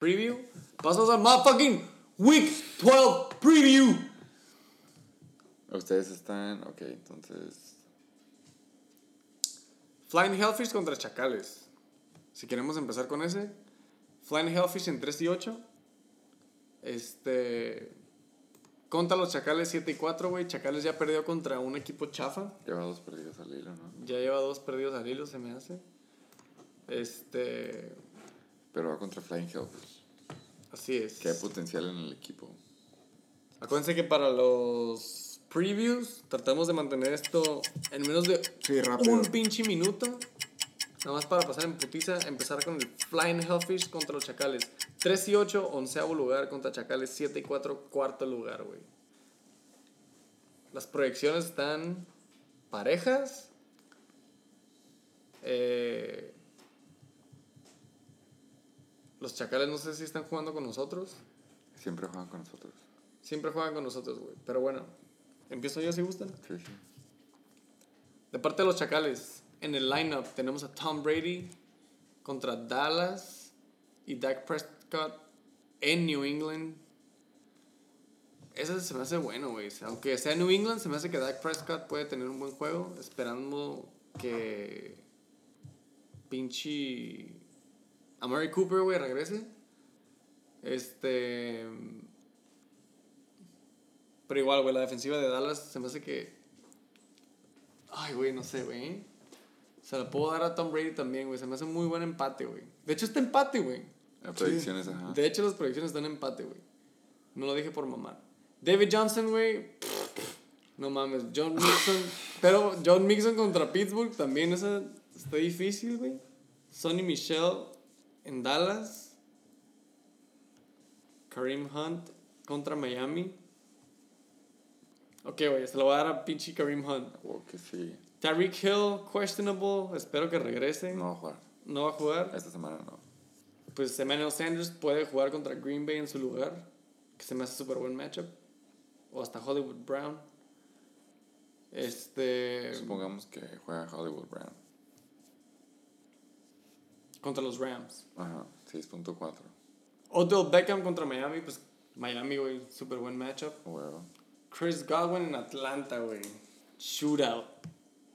preview. Pasamos al motherfucking Week 12 preview. Ustedes están. Ok, entonces. Flying Hellfish contra Chacales. Si queremos empezar con ese. Flying Hellfish en 3 y 8. Este. Contra los Chacales 7 y 4, güey. Chacales ya perdió contra un equipo chafa. Lleva dos perdidos al hilo, ¿no? Ya lleva dos perdidos al hilo, se me hace. Este. Pero va contra Flying Hellfish. Así es. Que hay potencial en el equipo. Acuérdense que para los previews tratamos de mantener esto en menos de Sí, rápido. un pinche minuto. Nada más para pasar en putiza, empezar con el Flying Hellfish contra los Chacales. 3 y 8, onceavo lugar contra Chacales. 7 y 4, cuarto lugar, güey. Las proyecciones están parejas. Eh, los Chacales no sé si están jugando con nosotros. Siempre juegan con nosotros. Siempre juegan con nosotros, güey. Pero bueno, empiezo yo si gustan. Sí, sí. De parte de los Chacales, en el lineup tenemos a Tom Brady contra Dallas y Dak Prescott en New England. Ese se me hace bueno, güey. Aunque sea New England, se me hace que Dak Prescott puede tener un buen juego. Esperando que pinche Amari Cooper, güey, regrese. Este. Pero igual, güey, la defensiva de Dallas se me hace que. Ay, güey, no sé, güey. Se la puedo dar a Tom Brady también, güey. Se me hace muy buen empate, güey. De hecho, está empate, güey. Las predicciones, ajá. De hecho, las proyecciones están en empate, güey. No lo dije por mamar. David Johnson, güey. No mames. John Mixon. pero John Mixon contra Pittsburgh también esa está difícil, güey. Sonny Michelle en Dallas. Kareem Hunt contra Miami. Ok, güey, se lo voy a dar a pinche Kareem Hunt. O que sí. Tyreek Hill, questionable. Espero que regrese. No va a jugar. No va a jugar. Esta semana no. Pues Emmanuel Sanders puede jugar contra Green Bay en su lugar, que se me hace súper buen matchup. O hasta Hollywood Brown. Este. Supongamos que juega Hollywood Brown. Contra los Rams. Ajá, 6.4. Odell Beckham contra Miami, pues Miami, güey, súper buen matchup. Huevo. Chris Godwin en Atlanta, güey. Shootout.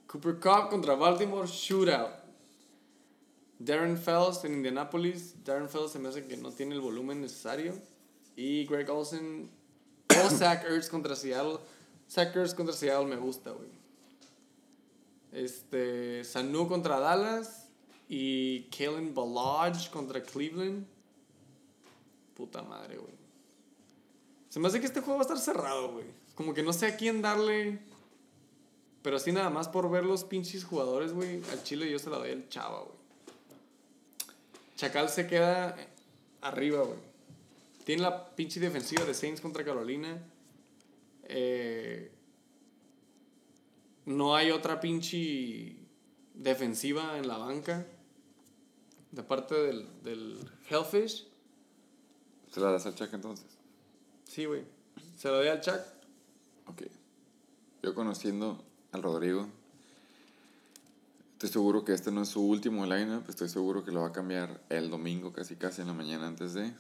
Cooper Cup contra Baltimore, shootout. Darren Fells en Indianapolis. Darren Fells se me hace que no tiene el volumen necesario. Y Greg Olsen o Zach Ertz contra Seattle. Zach Ertz contra Seattle me gusta, güey. Este, Sanu contra Dallas. Y Kalen Ballage contra Cleveland. Puta madre, güey. Se me hace que este juego va a estar cerrado, güey. Como que no sé a quién darle. Pero así nada más por ver los pinches jugadores, güey. Al Chile yo se la doy al Chava, güey. Chacal se queda arriba, güey. Tiene la pinche defensiva de Saints contra Carolina. Eh, no hay otra pinche defensiva en la banca. De parte del, del Hellfish. ¿Se la das al Chuck entonces? Sí, güey. Se lo doy al Chuck. Ok. Yo conociendo al Rodrigo, estoy seguro que este no es su último lineup. Estoy seguro que lo va a cambiar el domingo, casi casi en la mañana antes de.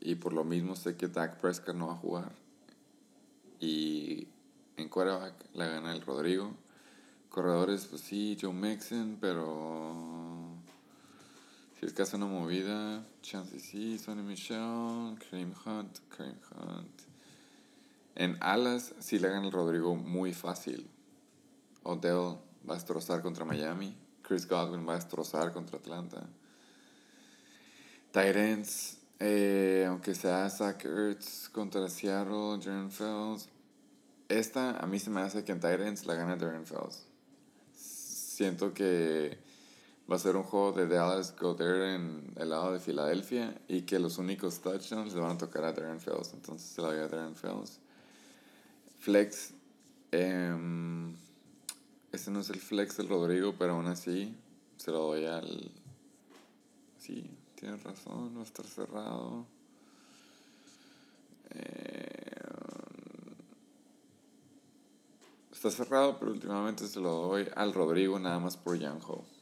Y por lo mismo sé que Dak Prescott no va a jugar. Y en quarterback la gana el Rodrigo. Corredores, pues sí, Joe Mixon, pero. Si que hace una movida, chance sí, Sonny Michel, Kareem Hunt, Kareem Hunt. En alas sí le gana el Rodrigo muy fácil. Odell va a destrozar contra Miami. Chris Godwin va a destrozar contra Atlanta. Tyrants, eh, aunque sea Zach Ertz contra Seattle, Darren Fells. Esta a mí se me hace que en Tyrants la gana Darren Fells. Siento que va a ser un juego de Dallas Goddard en el lado de Filadelfia y que los únicos touchdowns le van a tocar a Darren Fells. Entonces se la doy a Darren Fells. Flex. em, este no es el flex del Rodrigo, pero aún así se lo doy al. Sí, tienes razón, a estar cerrado. Eh, está cerrado, pero últimamente se lo doy al Rodrigo nada más por Young Ho.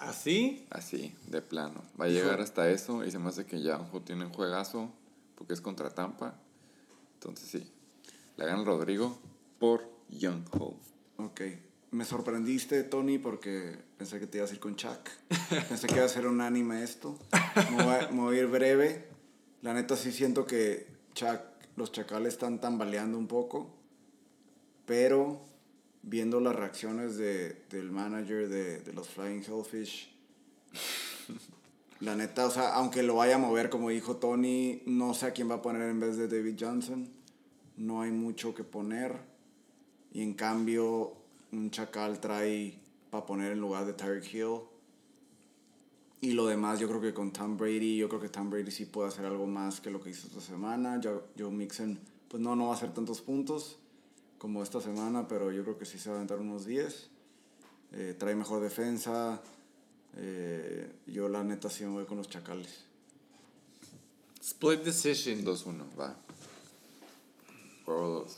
¿Así? Así, de plano. Va a llegar hasta eso y se me hace que Yahoo tiene un juegazo porque es contra Tampa. Entonces sí, le gana Rodrigo por Young Ho. Ok. Me sorprendiste, Tony, porque pensé que te ibas a ir con Chuck. Pensé que iba a ser un anime esto. Me voy, a, me voy a ir breve. La neta sí siento que Chuck, los chacales están tambaleando un poco. Pero viendo las reacciones de, del manager de, de los Flying Hellfish, la neta, o sea, aunque lo vaya a mover, como dijo Tony, no sé a quién va a poner en vez de David Johnson. No hay mucho que poner. Y en cambio, un chacal trae para poner en lugar de Tyreek Hill. Y lo demás, yo creo que con Tom Brady, yo creo que Tom Brady sí puede hacer algo más que lo que hizo esta semana. Joe, Mixon, pues no, no va a hacer tantos puntos como esta semana, pero yo creo que sí se va a aventar unos 10. Eh, trae mejor defensa. Eh, yo la neta sí me voy con los chacales. Split decision. 2-1, va. Juego 2.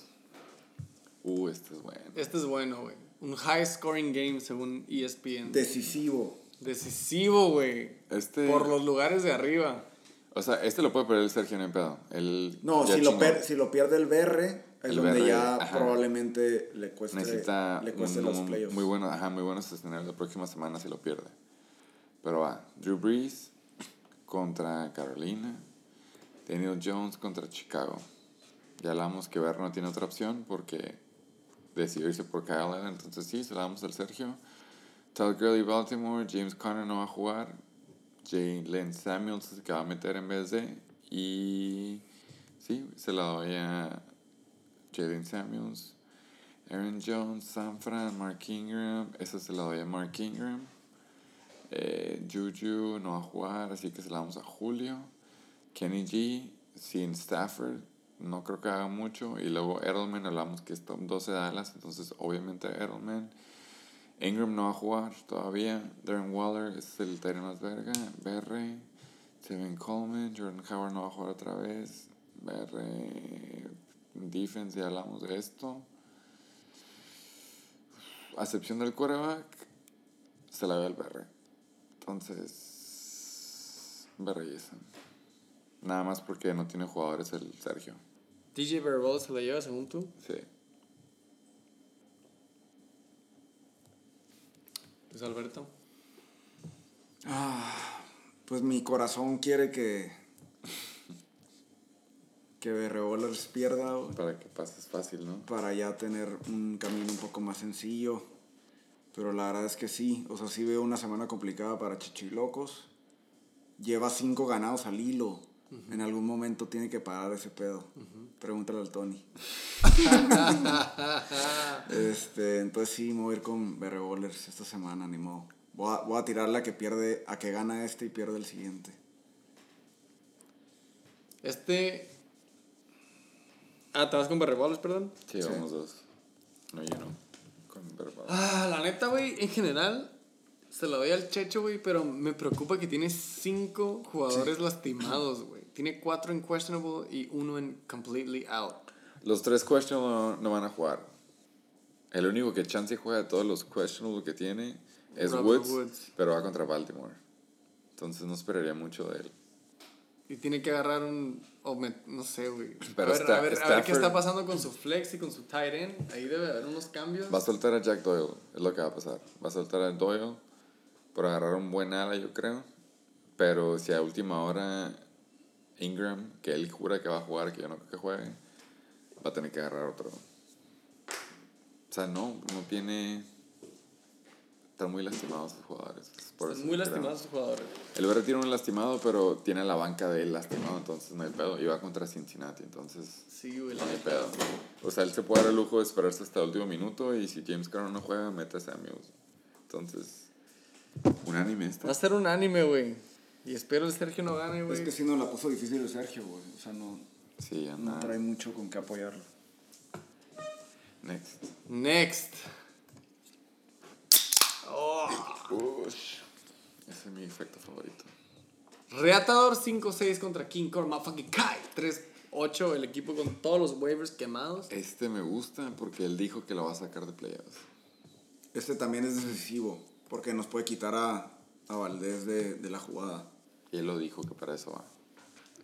Uh, este es bueno. Este es bueno, güey. Un high scoring game según ESPN. Decisivo. Decisivo, güey. Este. Por los lugares de arriba. O sea, este lo puede perder el Sergio en el pedo. Él No, si lo, per- si lo pierde el BR, es El donde ya ajá. probablemente le cueste, Necesita le cueste un- los playoffs. muy bueno, ajá, muy buenos escenarios la próxima semana si lo pierde. Pero va, Drew Brees contra Carolina, Daniel Jones contra Chicago. Ya hablamos que Ver no tiene otra opción porque decidió irse por Kyle Allen, entonces sí, se la damos al Sergio. Todd Gurley Baltimore, James Conner no va a jugar, Jalen Samuels que va a meter en vez de, y sí, se la doy a Jalen Samuels. Aaron Jones, San Fran, Mark Ingram. Esa se la doy a Mark Ingram. Eh, Juju no va a jugar, así que se la damos a Julio. Kenny G, sin Stafford, no creo que haga mucho. Y luego Edelman, hablamos que es top 12 de Dallas, entonces obviamente Edelman. Ingram no va a jugar todavía. Darren Waller es el terreno más verga. BR, Tevin Coleman, Jordan Howard no va a jugar otra vez. BR, defense, ya hablamos de esto. A excepción del quarterback, se la ve al BR. Entonces, BR y esa. Nada más porque no tiene jugadores el Sergio. DJ Verbal se la lleva según tú. Sí. Pues Alberto. Pues mi corazón quiere que. Que BR Bowlers pierda Para que pases fácil, ¿no? para ya tener un camino un poco más sencillo. Pero la verdad es que sí. O sea, sí veo una semana complicada para Chichilocos. Lleva cinco ganados al hilo. En algún momento tiene que parar ese pedo. Pregúntale al Tony. este, entonces sí, me voy a ir con BR Bowlers esta semana, ni modo. Voy a, voy a tirar la que pierde, a que gana este y pierde el siguiente. Este. Ah, ¿te vas con Revolvers, perdón? Sí, Sí. vamos dos. No, yo no. Con verbal. Ah, la neta, güey, en general se la doy al Checho, güey, pero me preocupa que tiene cinco jugadores lastimados, güey. Tiene cuatro en questionable y uno en completely out. Los tres questionable no, no van a jugar. El único que chance juega de todos los questionable que tiene es Woods, Woods. pero va contra Baltimore. Entonces no esperaría mucho de él. Y tiene que agarrar un. O me- no sé, güey. A Pero ver, está- a, ver, a ver qué Stafford- está pasando con su flex y con su tight end. Ahí debe haber unos cambios. Va a soltar a Jack Doyle, es lo que va a pasar. Va a soltar a Doyle por agarrar un buen ala, yo creo. Pero si a última hora Ingram, que él jura que va a jugar, que yo no creo que juegue, va a tener que agarrar otro. O sea, no, no tiene... Están muy lastimados sus jugadores. es por Están eso muy lastimados sus jugadores. El BR tiene un lastimado, pero tiene la banca de él lastimado, entonces no hay pedo. Y va contra Cincinnati, entonces Sí, güey. no hay pedo. O sea, él se puede dar el lujo de esperarse hasta el último minuto y si James Conner no juega, mete a Samuels. Entonces, unánime Va esta. a ser un anime, güey. Y espero el Sergio no gane, güey. Es que sí nos la puso difícil el Sergio, güey. O sea, no, Sí, no trae mucho con qué apoyarlo. Next. Next. Ush. Ese es mi efecto favorito. Reatador 5-6 contra King Kong Motherfucking Kai. 3-8 el equipo con todos los waivers quemados. Este me gusta porque él dijo que lo va a sacar de playoffs. Este también es decisivo, porque nos puede quitar a a Valdés de, de la jugada. Y él lo dijo que para eso va.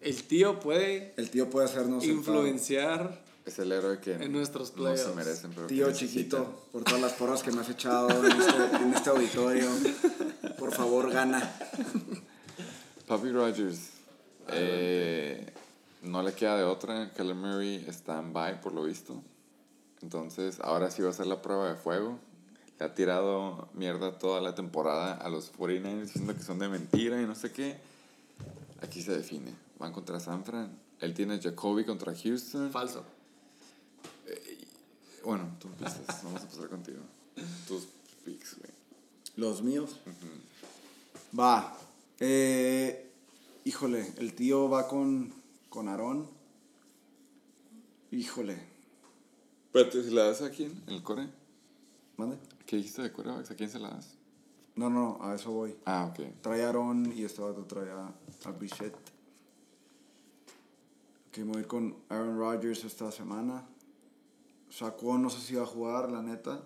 El tío puede El tío puede hacernos paro. Es el héroe que En nuestros no se merecen, pero Tío chiquito, por todas las porras que me has echado en este, en este auditorio. Por favor, gana. Papi Rogers. eh, no le queda de otra. Keller Murray está en bye, por lo visto. Entonces, ahora sí va a ser la prueba de fuego. Le ha tirado mierda toda la temporada a los 49ers diciendo que son de mentira y no sé qué. Aquí se define. Van contra San Fran. Él tiene Jacoby contra Houston. Falso. Bueno, tú empiezas. Vamos a empezar contigo. Tus picks, güey. Los míos. Va. Eh, híjole, el tío va con, con Aarón. Híjole. Espérate, ¿se la das a quién? ¿El core? ¿Mande? ¿Qué dijiste de corebacks? ¿A quién se la das? No, no, a eso voy. Ah, ok. Trae a Aarón y este vato trae a, a Bichette. Ok, me voy a ir con Aaron Rodgers esta semana. Sacó, no sé si va a jugar, la neta.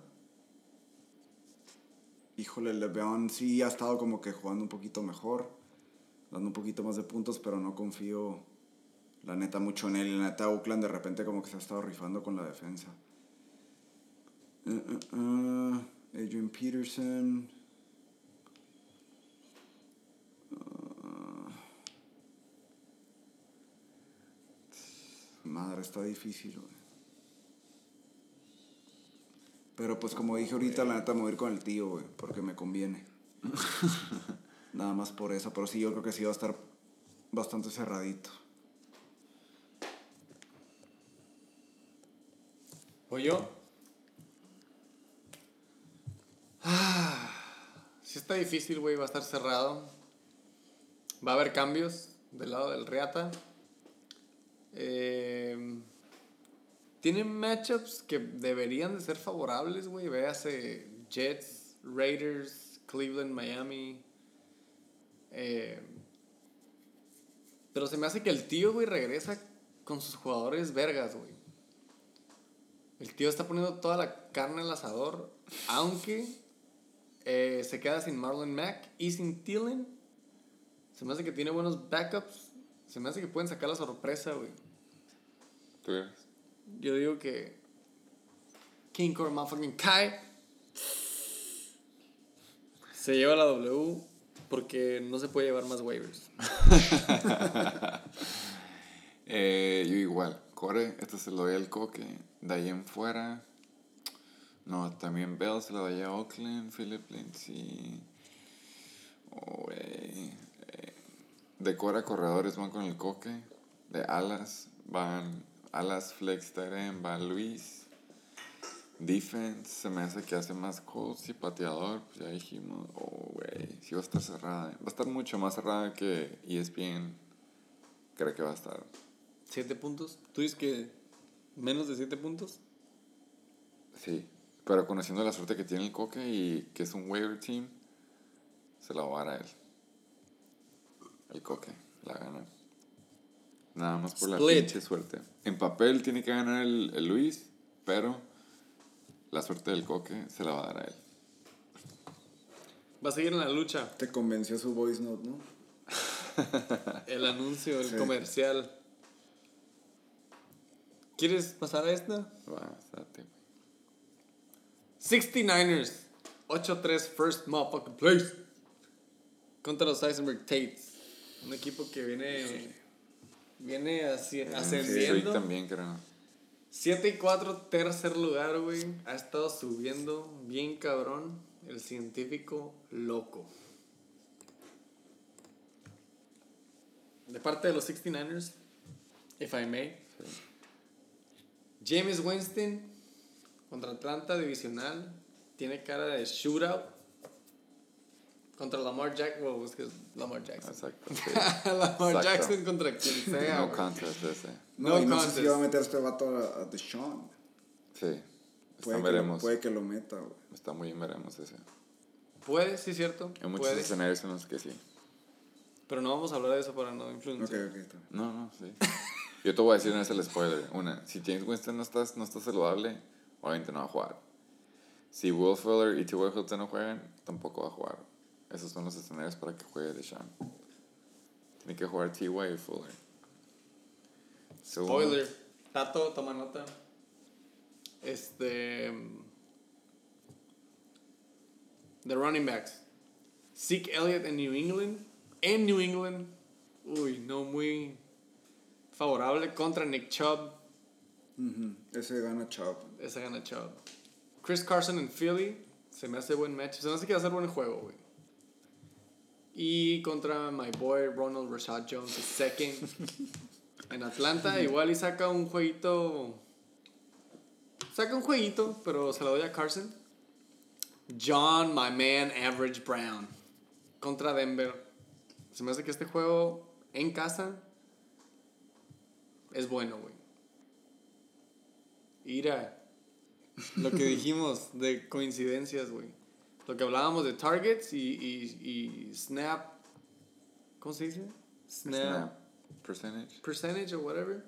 Híjole, Leveón sí ha estado como que jugando un poquito mejor, dando un poquito más de puntos, pero no confío, la neta, mucho en él. La neta, Oakland de repente como que se ha estado rifando con la defensa. Uh, uh, uh, Adrian Peterson. Madre, está difícil, güey. Pero pues como dije ahorita, la neta me voy a ir con el tío, güey, porque me conviene. Nada más por eso, pero sí, yo creo que sí va a estar bastante cerradito. ¿O yo? Ah, sí está difícil, güey. Va a estar cerrado. Va a haber cambios del lado del Reata. Eh, tienen matchups que deberían de ser favorables, güey. Véase Jets, Raiders, Cleveland, Miami. Eh, pero se me hace que el tío, güey, regresa con sus jugadores vergas, güey. El tío está poniendo toda la carne al asador, aunque eh, se queda sin Marlon Mack y sin Thielen. Se me hace que tiene buenos backups. Se me hace que pueden sacar la sorpresa, güey. ¿Tú eres? Yo digo que King Core motherfucking Kai se lleva la W porque no se puede llevar más waivers. Eh, yo igual. Core, este se lo doy al coque. De ahí en fuera. No, también Bell se lo doy a Oakland, Philip Lindsay. Oh. Eh, corredores van con el coque. De alas van alas flex Tyrene, va Luis. Defense se me hace que hace más calls y pateador, pues ya dijimos, oh, güey, sí va a estar cerrada. Va a estar mucho más cerrada que ESPN cree que va a estar. ¿Siete puntos? ¿Tú dices que menos de siete puntos? Sí, pero conociendo la suerte que tiene el Coque y que es un waiver team, se la va a dar a él. El Coque, la gana. Nada más por la pinche suerte. En papel tiene que ganar el, el Luis, pero la suerte del Coque se la va a dar a él. Va a seguir en la lucha. Te convenció su voice note, ¿no? El anuncio, el Sí. comercial. ¿Quieres pasar a esta? Va, date. 69ers. 8-3 first motherfucking place. Contra los Eisenberg Tates. Un equipo que viene. Viene así, Sweet ascendiendo. también, creo. 7 y 4, tercer lugar, güey. Ha estado subiendo bien cabrón. El científico loco. De parte de los 69ers, if I may. James Winston contra Atlanta divisional. Tiene cara de shootout. Contra Lamar Jackson. Well, es que es Lamar Jackson. Exacto. sí. Lamar Exacto. Jackson contra quien sea. No contest ese. No, No y no sé si va a meter este vato a, a Deshaun. Sí. Puede Está, que, lo, veremos. puede que lo meta, güey. Está muy bien, veremos ese. Puede, sí, cierto. Hay muchos Puede. escenarios en los que sí. Pero no vamos a hablar de eso para no Ok, influenciar. ok, está bien. No, no, sí. Yo te voy a decir una vez el spoiler. Una, si James Winston no está, no está saludable, obviamente no va a jugar. Si Will Fuller y T.Y. Hilton no juegan, tampoco va a jugar. Esos son los escenarios para que juegue Deshaun. Tiene que jugar T.Y. y Fuller. Spoiler. Tato, toma nota. Este. The running backs. Zeke Elliott en New England. En New England. Uy, no muy favorable contra Nick Chubb. Ese gana Chubb. Esa gana Chubb. Chris Carson en Philly. Se me hace buen match. Se me hace que va a ser buen juego, güey. Y contra my boy Ronald Rashad Jones, second. en Atlanta, igual y saca un jueguito. Saca un jueguito, pero se lo doy a Carson. John, my man, Average Brown. Contra Denver. Se me hace que este juego en casa es bueno, güey. Ira. Lo que dijimos de coincidencias, güey. Lo que hablábamos de targets y, y, y snap. ¿Cómo se dice? Snap, snap percentage. percentage or whatever.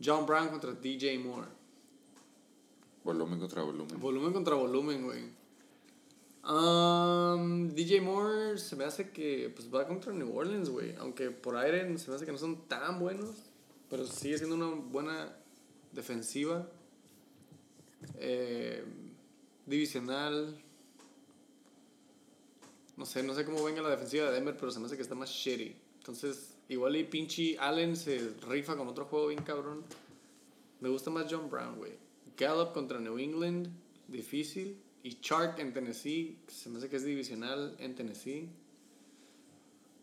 John Brown contra DJ Moore. Volumen contra volumen. Volumen contra volumen, güey. Um, DJ Moore se me hace que pues, va contra New Orleans, güey. Aunque por aire se me hace que no son tan buenos. Pero sigue siendo una buena defensiva. Eh, divisional. No sé, no sé cómo venga la defensiva de Denver, pero se me hace que está más shitty. Entonces, igual y pinche Allen se rifa con otro juego bien cabrón. Me gusta más John Brown, güey. Gallup contra New England, difícil. Y Chark en Tennessee, se me hace que es divisional en Tennessee.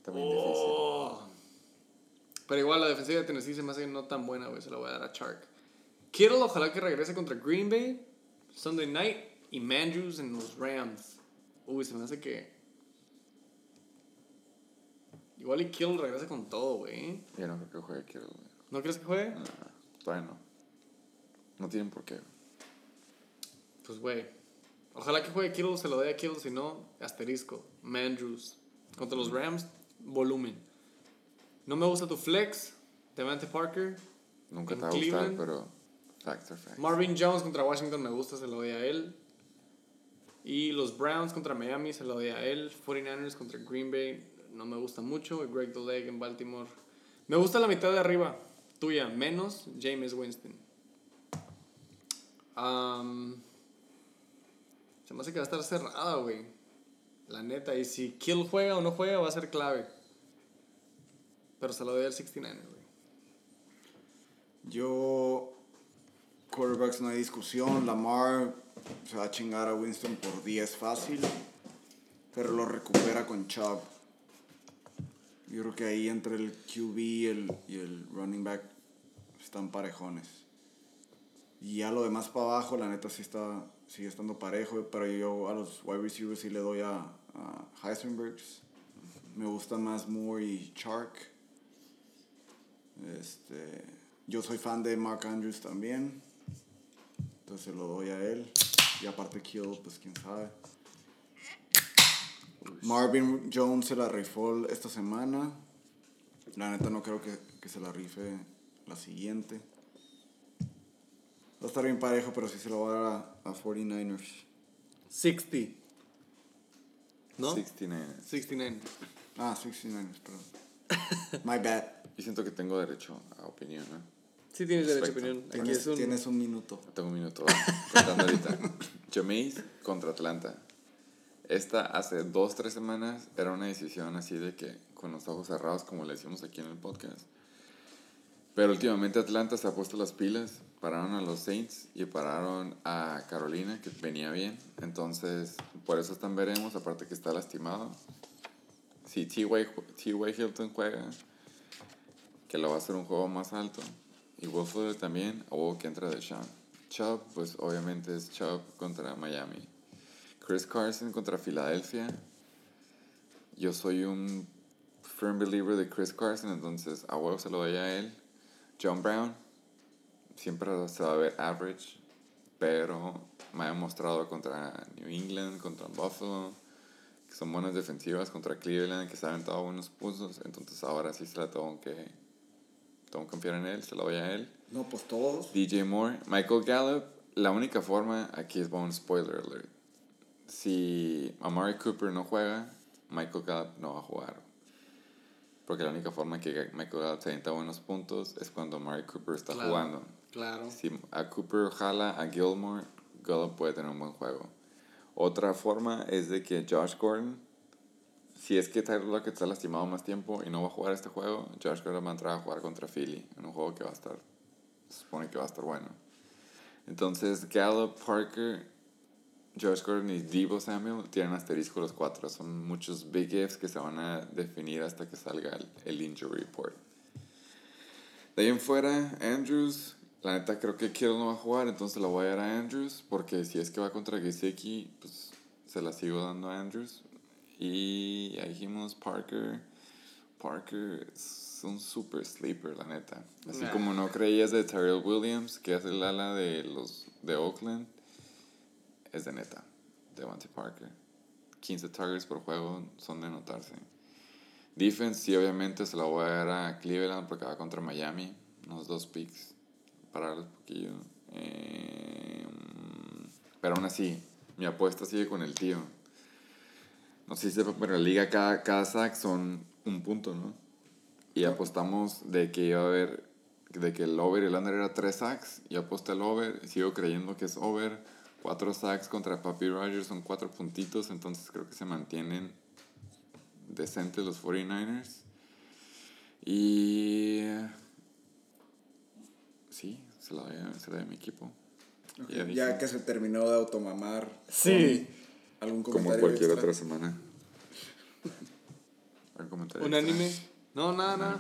También Oh. Pero igual la defensiva de Tennessee se me hace no tan buena, güey. Se la voy a dar a Chark. Kittle, ojalá que regrese contra Green Bay, Sunday night. Y Mandrews en los Rams. Uy, se me hace que. Igual y Kittle regresa con todo, güey. Yo no creo que juegue Kittle, güey. ¿No crees que juegue? Todavía no. No tienen por qué. Pues, güey. Ojalá que juegue Kittle, se lo dé a Kittle, si no, asterisco. Mandrews. Contra los Rams, volumen. No me gusta tu flex, Devante Parker. Nunca te va a gustar, pero facts are facts. Marvin Jones contra Washington me gusta, se lo doy a él. Y los Browns contra Miami se lo doy a él. 49ers contra Green Bay no me gusta mucho. Greg Doleg en Baltimore. Me gusta la mitad de arriba, tuya, menos James Winston. Am, se me hace que va a estar cerrada, güey. La neta. Y si Kill juega o no juega, va a ser clave. Pero se lo doy al 69, güey. Yo, quarterbacks no hay discusión. Lamar se va a chingar a Winston por 10 fácil, pero lo recupera con Chubb. Yo creo que ahí entre el QB y el, y el running back están parejones. Y ya lo demás para abajo, la neta sí está, sigue estando parejo, pero yo a los wide receivers sí le doy a, a Heisenbergs. Me gusta más Moore y Chark. Este, yo soy fan de Mark Andrews también. Entonces se lo doy a él. Y aparte Kill, pues quién sabe. Marvin Jones se la rifó esta semana. La neta no creo que, que se la rife la siguiente. Va a estar bien parejo, pero sí se lo va a dar a, a 49ers. 60. ¿No? 69. 69. Ah, 69ers, perdón. My bad. Y siento que tengo derecho a opinión, ¿no? Sí tienes derecho a opinión. Aquí Tienes, es un... tienes un minuto. Tengo un minuto contando ahorita. Jameis contra Atlanta. Esta hace dos, tres semanas era una decisión así de que con los ojos cerrados, como le decimos aquí en el podcast. Pero últimamente Atlanta se ha puesto las pilas. Pararon a los Saints y pararon a Carolina, que venía bien. Entonces, por eso están veremos, aparte que está lastimado. Si T.Y. Hilton juega, que lo va a hacer un juego más alto. Y Fuller también, o que entra de Sean. Chubb, pues obviamente es Chubb contra Miami. Chris Carson contra Filadelfia. Yo soy un firm believer de Chris Carson, entonces a huevo se lo doy a él. John Brown, siempre se va a ver average, pero me ha demostrado contra New England, contra Buffalo, que son buenas defensivas, contra Cleveland, que se han aventado buenos puntos, entonces ahora sí se la tengo que, tengo que confiar en él, se lo doy a él. No, pues todos. DJ Moore, Michael Gallup, la única forma aquí es un spoiler alert. Si Amari Cooper no juega, Michael Gallup no va a jugar. Porque la única forma que Michael Gallup se avienta buenos puntos es cuando Amari Cooper está Claro. jugando. Claro. Si a Cooper jala a Gilmore, Gallup puede tener un buen juego. Otra forma es de que Josh Gordon, si es que Tyler Lockett está lastimado más tiempo y no va a jugar este juego, Josh Gordon va a entrar a jugar contra Philly en un juego que va a estar, se supone que va a estar bueno. Entonces, Gallup, Parker, Josh Gordon y Debo Samuel tienen asterisco los cuatro. Son muchos big ifs que se van a definir hasta que salga el, el injury report. De ahí en fuera, Andrews, la neta creo que Kittle no va a jugar, entonces la voy a dar a Andrews, porque si es que va contra Gesicki, pues se la sigo dando a Andrews. Y ahí dijimos Parker. Parker es un super sleeper, la neta. Así Nah. como no creías de Tyrell Williams, que es el ala de los de Oakland, es de neta. Devante Parker. 15 targets por juego son de notarse. Defense, sí, obviamente se la voy a dar a Cleveland porque va contra Miami. Unos dos picks. Para un poquillo. Eh, pero aún así, mi apuesta sigue con el tío. No sé si sepa, pero en la liga cada, cada sack son un punto, ¿no? Y apostamos de que iba a haber, de que el over y el under era tres sacks. Y aposté el over, sigo creyendo que es over. Cuatro sacks contra Papi Rogers son cuatro puntitos, entonces creo que se mantienen decentes los 49ers. Y. Sí, se la doy a, se la doy a mi equipo. Ya que se terminó de automamar. Sí. ¿Algún Como comentario cualquier extra? otra semana. ¿Algún comentario ¿Un anime? No, nada, nada.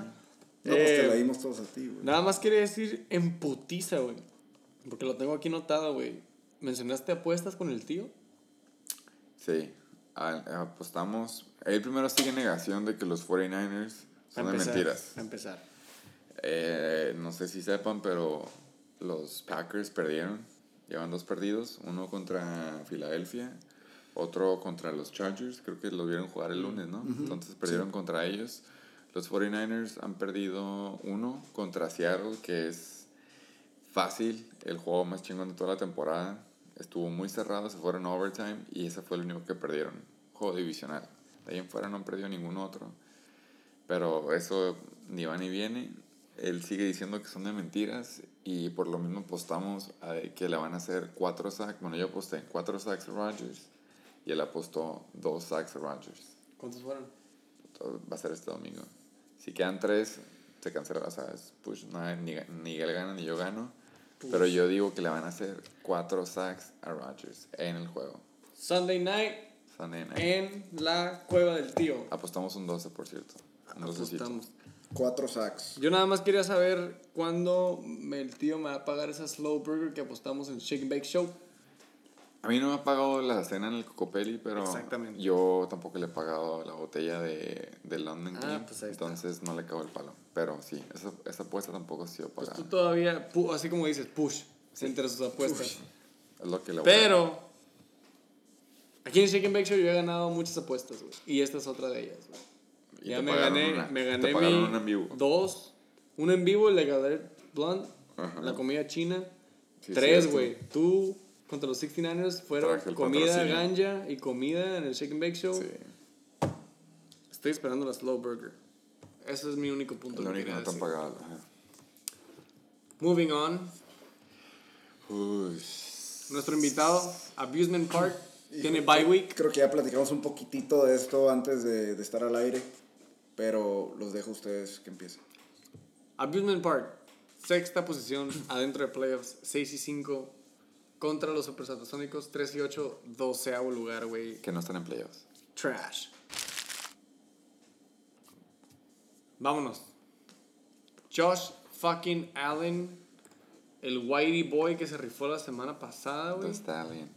No, pues te Eh, la dimos todos a ti, güey. Nada más quería decir en putiza, güey. Porque lo tengo aquí notado, güey. ¿Mencionaste apuestas con el tío? Sí, apostamos. Él primero sigue negación de que los 49ers son A de empezar, mentiras. a empezar. Eh, no sé si sepan, pero los Packers perdieron. Llevan dos perdidos. Uno contra Filadelfia, otro contra los Chargers. Creo que los vieron jugar el lunes, ¿no? Entonces perdieron contra ellos. Los 49ers han perdido uno contra Seattle, que es fácil, el juego más chingón de toda la temporada. Estuvo muy cerrado, se fueron a overtime y ese fue el único que perdieron. Juego divisional. De ahí en fuera no han perdido ningún otro. Pero eso ni va ni viene. Él sigue diciendo que son de mentiras y por lo mismo apostamos a que le van a hacer cuatro sacks. Bueno, yo aposté cuatro sacks a Rodgers y él apostó dos sacks a Rodgers. ¿Cuántos fueron? Va a ser este domingo. Si quedan tres, se cancela, o sea, push, nada, ni, ni él gana ni yo gano. Pero yo digo que le van a hacer cuatro sacks a Rodgers en el juego. Sunday night Sunday night. en la cueva del tío. Apostamos un 12, por cierto. Un 12 Apostamos. Cuatro sacks. Yo nada más quería saber cuándo me- el tío me va a pagar esa slow burger que apostamos en Shake and Bake Show. A mí no me ha pagado la cena en el Cocopelli, pero Exactamente. yo tampoco le he pagado la botella de, de London Ah, King, pues ahí está. entonces no le cago el palo. Pero sí, esa, esa apuesta tampoco ha sido Pues pagada. tú todavía, así como dices, push entre sus apuestas. Es lo que le voy a- Pero, aquí en Shake and Bake Show yo he ganado muchas apuestas, güey. Y esta es otra de ellas, güey. Ya me gané, una- me gané pagaron mi una en vivo. dos. Una en vivo, el de Galer Blonde, Ajá. la comida china. Sí, Tres, güey. Tú contra los 69ers fueron comida ganja y comida en el Shake and Bake Show. Sí, Estoy esperando la Slow Burger. Ese es mi único punto. que quería no pagado. ajá. Moving on. Uy. Nuestro invitado, Abusement Park, tiene bye week. Creo que ya platicamos un poquitito de esto antes de, de estar al aire. Pero los dejo a ustedes que empiecen. Abusement Park, sexta posición adentro de playoffs, 6 y 5 contra los Supersatasónicos, 3 y 8, doceavo lugar, güey. Que no están en playoffs. Trash. Vámonos. Josh fucking Allen, el Whitey Boy que se rifó la semana pasada, güey. Stallion.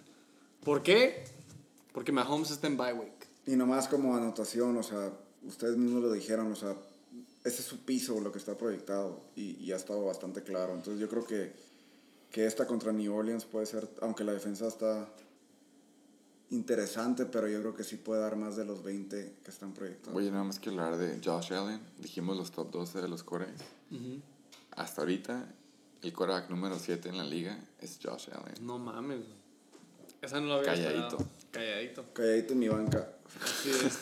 ¿Por qué? Porque Mahomes está en bye week. Y nomás como anotación, o sea, ustedes mismos lo dijeron, o sea, ese es su piso, lo que está proyectado, y, y ha estado bastante claro. Entonces yo creo que, que esta contra New Orleans puede ser, aunque la defensa está interesante, pero yo creo que sí puede dar más de los 20 que están proyectados. Oye, nada más que hablar de Josh Allen. Dijimos los top 12 de los cores. Hasta ahorita, el quarterback número 7 en la liga es Josh Allen. No mames. Esa no la había Calladito. esperado. Calladito. Calladito en mi banca. Así es.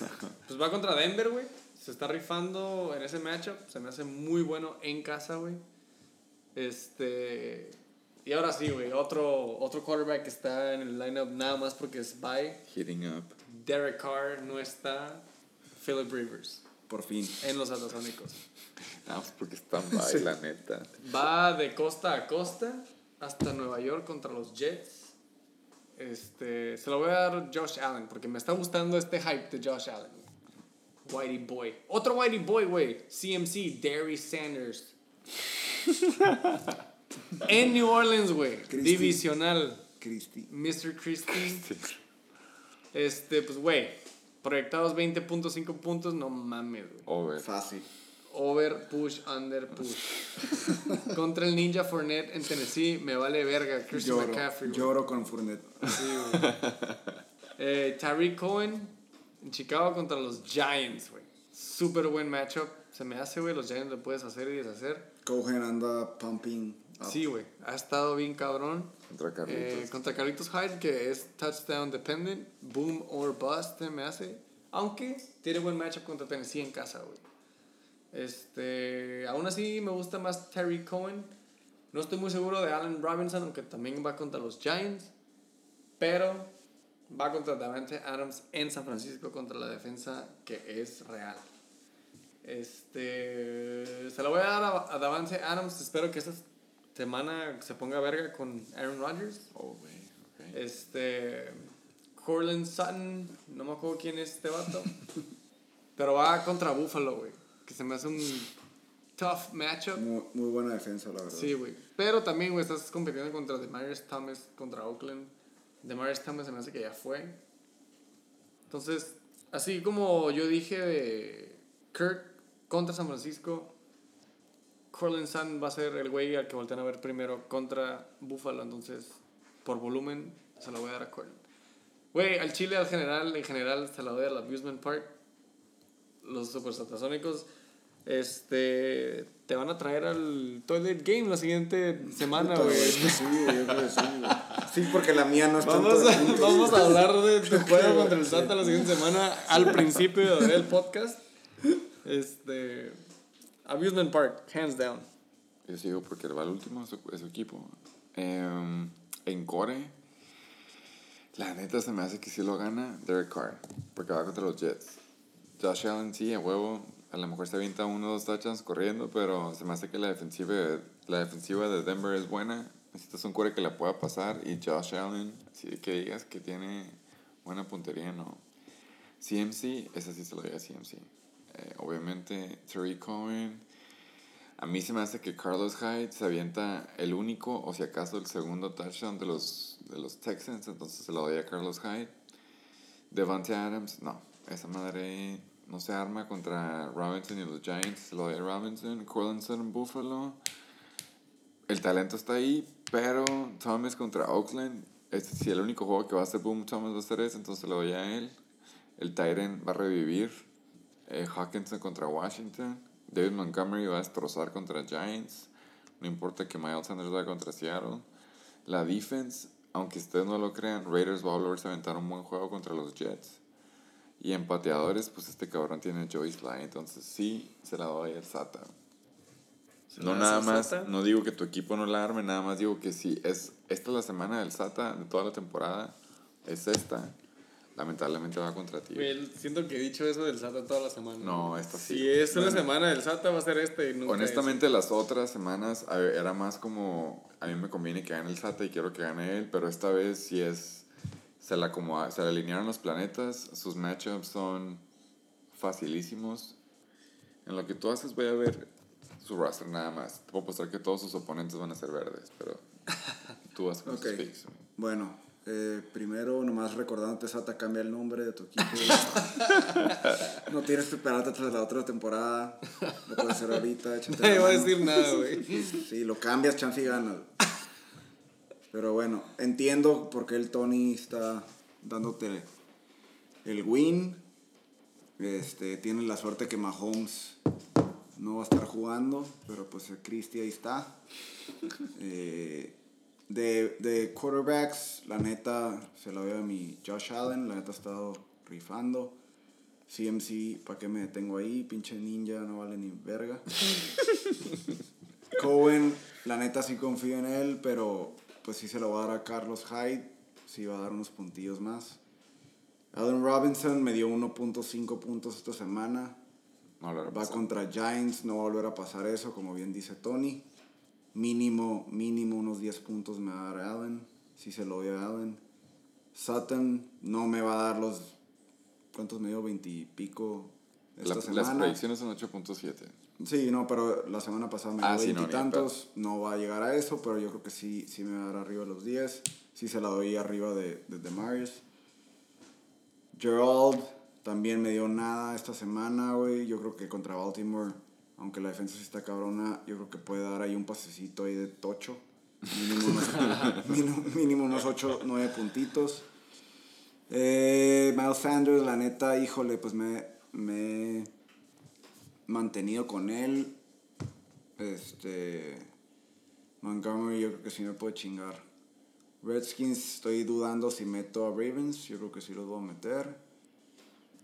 Pues va contra Denver, güey. Se está rifando en ese matchup. Se me hace muy bueno en casa, güey. Este. Y ahora sí, güey. Otro, otro quarterback que está en el lineup nada más porque es bye. Hitting up. Derek Carr no está. Philip Rivers Por fin. en los Atasónicos. Nada más porque están by, la neta. Va de costa a costa hasta Nueva York contra los Jets. Este, se lo voy a dar a Josh Allen porque me está gustando este hype de Josh Allen. Whitey Boy. Otro Whitey Boy, güey. CMC, Darius Sanders. en New Orleans, güey. Christie. Divisional. Cristi. Mr. Christie. Este, pues, güey. Proyectados 20.5 puntos, no mames, güey. Over. Fácil. Over, push, under, push. Contra el Ninja Fournette en Tennessee, me vale verga. Christian Lloro, McCaffrey. güey. lloro con Fournette. Sí, güey. Eh, Tariq Cohen en Chicago contra los Giants, güey. Súper buen matchup. Se me hace, güey. Los Giants lo puedes hacer y deshacer. Cohen anda pumping. Sí, güey. Ha estado bien cabrón. Contra Carlitos. Eh, contra Carlitos Hyde, que es touchdown dependent. Boom or bust, me hace. Aunque tiene buen matchup contra Tennessee en casa, güey. Este, aún así me gusta más Terry Cohen. No estoy muy seguro de Allen Robinson, aunque también va contra los Giants. Pero va contra Davante Adams en San Francisco contra la defensa que es real. Este, se lo voy a dar a, a Davante Adams. Espero que esta semana se ponga verga con Aaron Rodgers. Oh, güey. ok. Este. Cortland Sutton, no me acuerdo quién es este vato. pero va contra Buffalo, güey. Que se me hace un tough matchup. Muy, muy buena defensa, la verdad. Sí, güey. Pero también, güey, estás compitiendo contra Demarius Thomas contra Oakland. Demarius Thomas se me hace que ya fue. Entonces, así como yo dije de Kirk contra San Francisco, Cortland Sutton va a ser el güey al que voltean a ver primero contra Buffalo. Entonces, por volumen, se lo voy a dar a Cortland. Güey, al Chile al general, en general, se lo doy al Amusement Park. Los supersatasónicos. Este. Te van a traer al Toilet Game la siguiente semana, güey. Sí, yo creo que sí, güey. Sí, porque la mía no es Vamos tanto a, vamos a hablar de tu juego contra el Santa la siguiente semana al principio del podcast. Este. Amusement Park, hands down. Yo sigo porque va el último de su, de su equipo. Em, en Core, la neta se me hace que sí lo gana Derek Carr, porque va contra los Jets. Josh Allen sí, a huevo, a lo mejor se avienta uno o dos touchdowns corriendo, pero se me hace que la defensiva, la defensiva de Denver es buena. Necesitas un core que la pueda pasar y Josh Allen, así que digas que tiene buena puntería, no. CMC, esa sí se lo doy a CMC. Eh, obviamente, Terry Cohen. A mí se me hace que Carlos Hyde se avienta el único, o si acaso el segundo touchdown de los, de los Texans, entonces se lo doy a Carlos Hyde. Devante Adams, no, esa madre no se arma contra Robinson y los Giants, se lo doy a Robinson. Corlinson en Buffalo. El talento está ahí, pero Thomas contra Oakland, este, si el único juego que va a hacer Boom Thomas va a ser ese, entonces le doy a él. El Tyren va a revivir. Eh, Hawkinson contra Washington. David Montgomery va a destrozar contra Giants. No importa que Miles Sanders vaya contra Seattle. La defense, aunque ustedes no lo crean, Raiders va a volverse a aventar un buen juego contra los Jets. Y en pateadores, pues este cabrón tiene Joey Sly. Entonces sí, se la doy al SATA. No nada más, SATA? no digo que tu equipo no la arme, nada más digo que si es esta es la semana del SATA de toda la temporada, es esta, lamentablemente va contra ti. Güey, siento que he dicho eso del SATA toda la semana. No, esta sí. Si es una Bueno. semana del SATA, va a ser este y nunca Honestamente, las otras semanas era más como a mí me conviene que gane el SATA y quiero que gane él, pero esta vez sí es se la acomoda- se le alinearon los planetas, sus matchups son facilísimos. En lo que tú haces voy a ver su roster nada más. Te puedo apostar que todos sus oponentes van a ser verdes, pero tú vas con Ok. sus picks. Bueno, eh, primero nomás recordándote, Sata, cambia el nombre de tu equipo. no tienes que esperarte hasta la otra temporada. Lo puedes hacer ahorita. la va a decir nada, güey. Sí, lo cambias, chance y ganas. Pero bueno, entiendo por qué el Tony está dándote el win. Este, tiene la suerte que Mahomes no va a estar jugando, pero pues el Cristi ahí está. Eh, De, de quarterbacks, la neta, se la veo a mi Josh Allen, la neta ha estado rifando. CMC, ¿para qué me detengo ahí? Pinche ninja, no vale ni verga. Cohen, la neta sí confío en él, pero pues sí se lo va a dar a Carlos Hyde, sí va a dar unos puntillos más. Allen Robinson me dio 1.5 puntos esta semana. No, Va contra Giants, no va a volver a pasar eso, como bien dice Tony. Mínimo, mínimo unos 10 puntos me va a dar Allen, si se lo doy a Allen. Sutton no me va a dar los... ¿Cuántos me dio? 20 y pico esta La- las semana. predicciones son 8.7. Sí, no, pero la semana pasada me dio Ah, sí, 20 no, y tantos. No va a llegar a eso, pero yo creo que sí, sí me va a dar arriba de los 10. Sí se la doy arriba de, de Demarius. Gerald también me dio nada esta semana, güey. Yo creo que contra Baltimore, aunque la defensa sí está cabrona, yo creo que puede dar ahí un pasecito ahí de tocho. Mínimo unos, mínimo, mínimo unos 8, 9 puntitos. Eh, Miles Sanders, la neta, híjole, pues me, me he mantenido con él. Este. Montgomery, yo creo que sí me puede chingar. Redskins, estoy dudando si meto a Ravens. Yo creo que sí los voy a meter.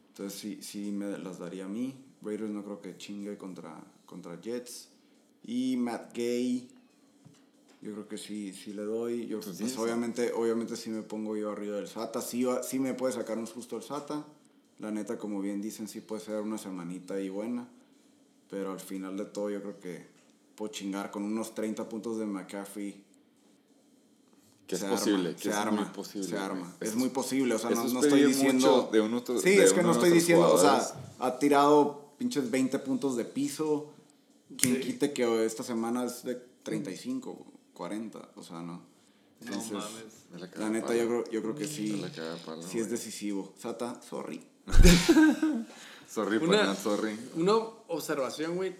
Entonces sí, sí me las daría a mí. Raiders no creo que chingue contra, contra Jets. Y Matt Gay, yo creo que sí, sí le doy. Yo, Pues pues, sí, sí. obviamente, obviamente sí me pongo yo arriba del SATA. Sí, sí me puede sacar un susto el SATA. La neta, como bien dicen, sí puede ser una semanita ahí buena. Pero al final de todo, yo creo que puedo chingar con unos 30 puntos de McCaffrey. Que es se posible, arma, que se es arma, muy posible. Se arma. Es muy posible, o sea, no, estoy diciendo. de un otro- sí, de es que no estoy diciendo, o sea, ha tirado pinches 20 puntos de piso. Quien Sí. quite que esta semana es de 35, 40, o sea, no. Entonces, no mames. Me la neta, yo creo, yo creo que sí. Palo, sí es decisivo. Sata, sorry. Sorry, Una- Una... sorry. Una observación, güey.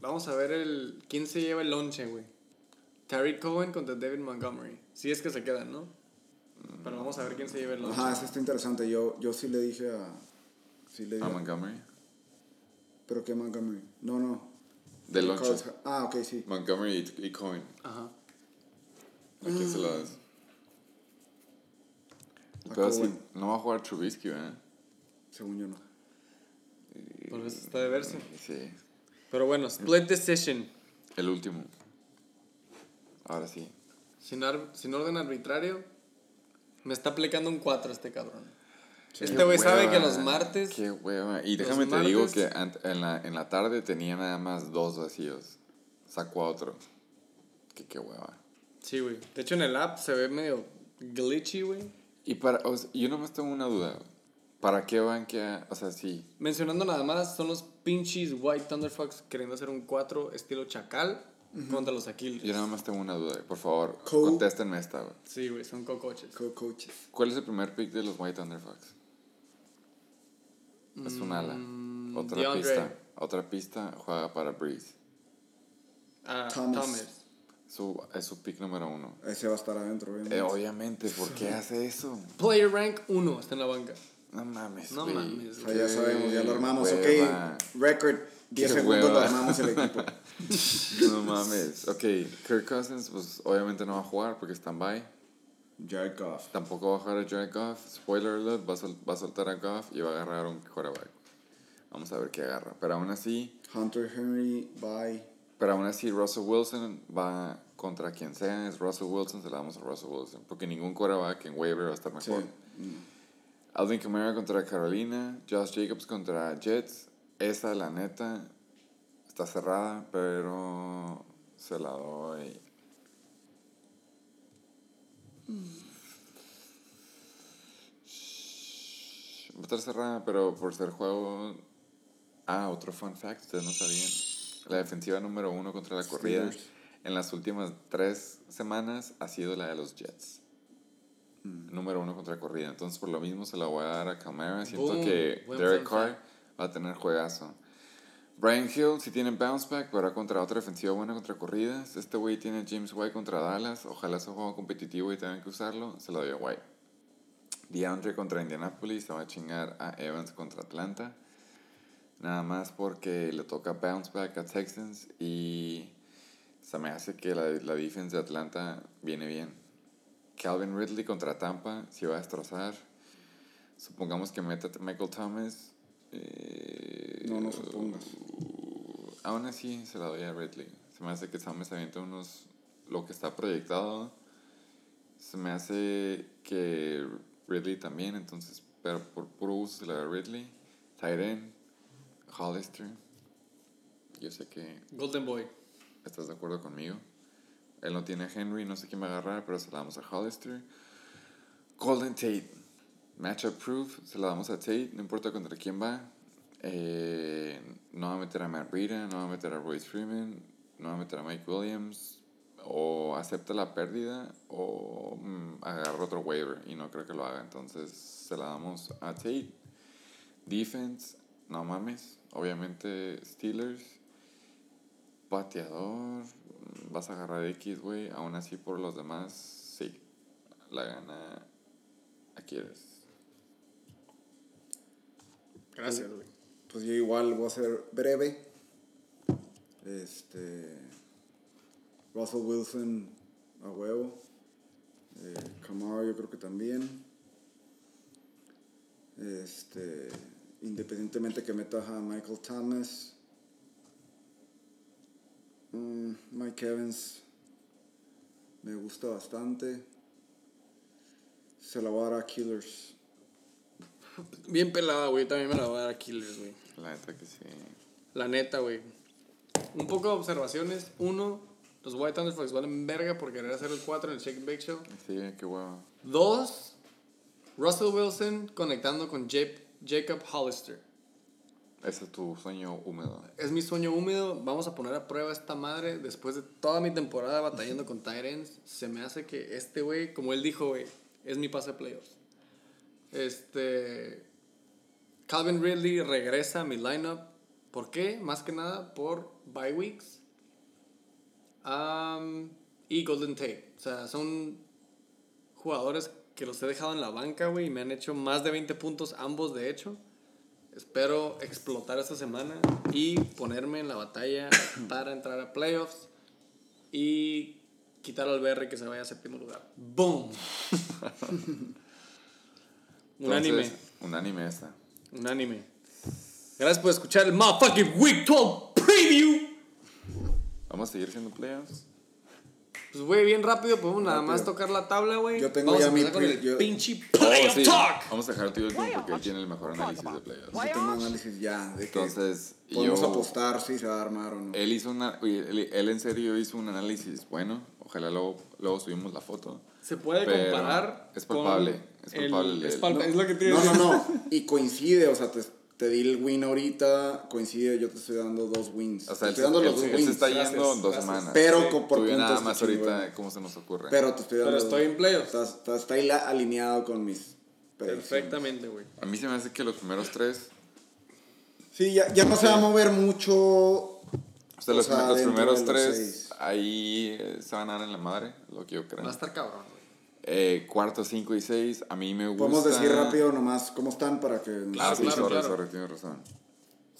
Vamos a ver el quién se lleva el lonche, güey. Tariq Cohen contra David Montgomery. Si es que se quedan, ¿no? Pero vamos a ver quién se lleva el lonche. Ajá, eso está interesante. Yo, yo sí le dije a. Sí le A dije. Montgomery. ¿Pero qué Montgomery? No, no. Del lonche. Carlos- Ah, ok, sí. Montgomery y, y Cohen. Ajá. ¿A quién se lo das? A Pero sí, Cohen. no va a jugar Trubisky, ¿verdad? Según yo no. Por eso está de verse. Sí. Pero bueno, split decision. El último. Ahora sí. Sin, ar- sin orden arbitrario. Me está aplicando un 4 este cabrón. Este güey sabe que los martes. Qué hueva. Y déjame te digo que en la, en la tarde tenía nada más dos vacíos. Sacó a otro. Que qué hueva. Sí, güey. De hecho, en el app se ve medio glitchy, güey. Y para, o sea, yo nomás tengo una duda. ¿Para qué van que, o sea, sí, Mencionando nada más, son los pinches White Thunderfucks queriendo hacer un 4 estilo chacal contra los Aquiles. yo nada más tengo una duda. Por favor, Co- contéstenme esta. güey. Sí, güey, son cocoches. Co-coaches. ¿Cuál es el primer pick de los White Thunderfucks? Es un ala. Mm, Otra DeAndre. pista. Otra pista juega para Breeze. Ah, Thomas. Thomas. Su, es su pick número uno. Ese va a estar adentro, obviamente. Eh, obviamente, ¿por qué hace eso? Player rank 1 está en la banca. No mames. No mames, O sea, ya sabemos, ya lo armamos. Hueva. Ok, record. 10 Qué segundos lo armamos el equipo. No mames. Ok, Kirk Cousins, pues obviamente no va a jugar porque está en bye. Jared Goff. Tampoco va a jugar a Jared Goff. Spoiler alert, va a, sol- va a soltar a Goff y va a agarrar un quarterback. Vamos a ver qué agarra. Pero aún así, Hunter Henry, bye. pero aún así Russell Wilson va contra quien sea. Es Russell Wilson, se la damos a Russell Wilson. Porque ningún quarterback en waiver va a estar Sí. mejor. Alvin Kamara contra Carolina, Josh Jacobs contra Jets. Esa, la neta, está cerrada, pero se la doy. Va a estar cerrada, pero por ser juego. Ah, otro fun fact, ustedes no sabían. La defensiva número uno contra la corrida en las últimas tres semanas ha sido la de los Jets número uno contra corrida. Entonces, por lo mismo, se la voy a dar a Camara. Siento Boom. que Buen Derek Carr va a tener juegazo. Brian Hill, si tiene bounce back, pero contra otra defensiva buena contra corridas. Este güey tiene James White contra Dallas. Ojalá sea un juego competitivo y tengan que usarlo. Se lo doy a White. DeAndre contra Indianapolis. Se va a chingar a Evans contra Atlanta. Nada más porque le toca bounce back a Texans. Y se me hace que la, la defense de Atlanta viene bien. Calvin Ridley contra Tampa, si va a destrozar. Supongamos que meta Michael Thomas. Eh, No, no supongas. aún así se la doy a Ridley. Se me hace que Thomas avienta unos. Lo que está proyectado. Se me hace que Ridley también, entonces. Pero por puro uso se la da a Ridley. Tyren, Hollister. Yo sé que Golden Boy. estás de acuerdo conmigo. Él no tiene a Henry, no sé quién va a agarrar, pero se la damos a Hollister. Golden Tate, matchup proof, se la damos a Tate, no importa contra quién va. Eh, no va a meter a Matt Breida, no va a meter a Royce Freeman, no va a meter a Mike Williams. O acepta la pérdida o mm, agarra otro waiver y no creo que lo haga. Entonces se la damos a Tate. Defense, no mames. Obviamente Steelers. Pateador, vas a agarrar X, güey. Aún así, por los demás, sí. La gana Aquiles. Gracias, güey. Pues yo igual voy a ser breve. Este. Russell Wilson a huevo. Eh, Camaro yo creo que también. Este. Independientemente que metas a Michael Thomas. Mm, Mike Evans. Me gusta bastante. Se la voy a dar a Killers. Bien pelada, güey. También me la voy a dar a Killers, güey. La neta que sí. La neta, güey. Un poco de observaciones. Uno, los White Thunderfucks valen verga por querer hacer el 4 en el Shake and Bake Show. Sí, qué huevo. Dos, Russell Wilson conectando con Jap- Jacob Hollister. Ese es tu sueño húmedo. Es mi sueño húmedo. Vamos a poner a prueba esta madre. Después de toda mi temporada batallando con Tyrants, se me hace que este güey, como él dijo, güey, es mi pase playoffs. Este. Calvin Ridley regresa a mi lineup. ¿Por qué? Más que nada por bye weeks. Y Golden Tate. O sea, son jugadores que los he dejado en la banca, güey, y me han hecho más de 20 puntos, ambos de hecho. Espero explotar esta semana y ponerme en la batalla para entrar a playoffs y quitar al BR que se vaya a séptimo lugar. ¡Boom! Unánime. Entonces, Unánime esta. Unánime. Gracias por escuchar el motherfucking Week 12 Preview. Vamos a seguir siendo playoffs. Pues, güey, bien rápido, podemos nada más tocar la tabla, güey. Yo tengo Vamos ya a mi con el yo- pinche Oh, Playoff sí. Talk. Vamos a dejar tu último porque él tiene el mejor análisis de playoffs. Yo tengo análisis ya de que Entonces, podemos yo- apostar si se va a armar o no. Él hizo una, oye, él, él en serio hizo un análisis bueno. Ojalá luego, luego subimos la foto. Se puede Pero comparar. es palpable, con es palpable el- el- es, palpa- No, es lo que te no, no, no. Y coincide, o sea, te, te di el win ahorita, coincide, yo te estoy dando dos wins. O sea, te estoy dando los dos él se wins. está Gracias, yendo dos gracias. semanas. Pero Sí. con- por puntos nada más ahorita, ¿cómo se nos ocurre? Pero te estoy dando. Pero estoy en playoffs. Está, está, está ahí la- alineado con mis. predicciones. Perfectamente, güey. A mí se me hace que los primeros tres, Sí, ya, ya no se va a mover mucho. o sea, O los, sea, los primeros los tres, seis. ahí eh, se van a dar en la madre, lo que yo creo. Va a estar cabrón. Eh, cuarto, cinco y seis, a mí me gusta. Podemos decir rápido nomás cómo están para que. Ah, Claro, sí, claro, sorry, claro. sorry, tienes razón.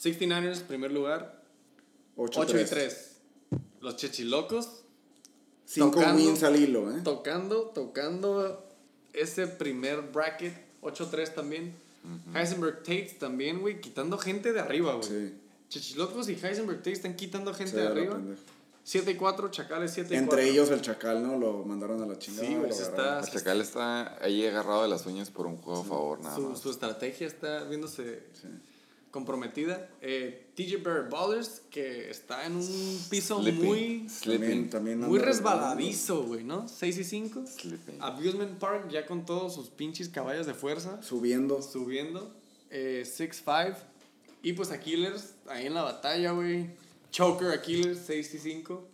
69ers, primer lugar. 8 y 3. Los Chechilocos 5 Tocando. wins al hilo, ¿eh? tocando, tocando ese primer bracket. 8-3 también. Heisenberg Tates también, güey. Quitando gente de arriba, güey. Sí. Chechilocos y Heisenberg Tates están quitando gente Se de arriba. pendeja. 7 y 4, Chacales 7 y 4. Entre ellos el Chacal, ¿no? Lo mandaron a la chingada. Sí, güey, está- El Chacal está ahí agarrado de las uñas por un juego a favor, nada su, más. su estrategia está viéndose comprometida. Eh, TJ Bear Ballers, que está en un piso Slipping. muy, Slipping. también muy resbaladizo, güey, ¿no? 6 y 5. Slipping. Abusement Park ya con todos sus pinches caballos de fuerza Subiendo. subiendo. Eh, 6-5. Y pues a Killers ahí en la batalla, güey. Choker a Killers 6 y 5.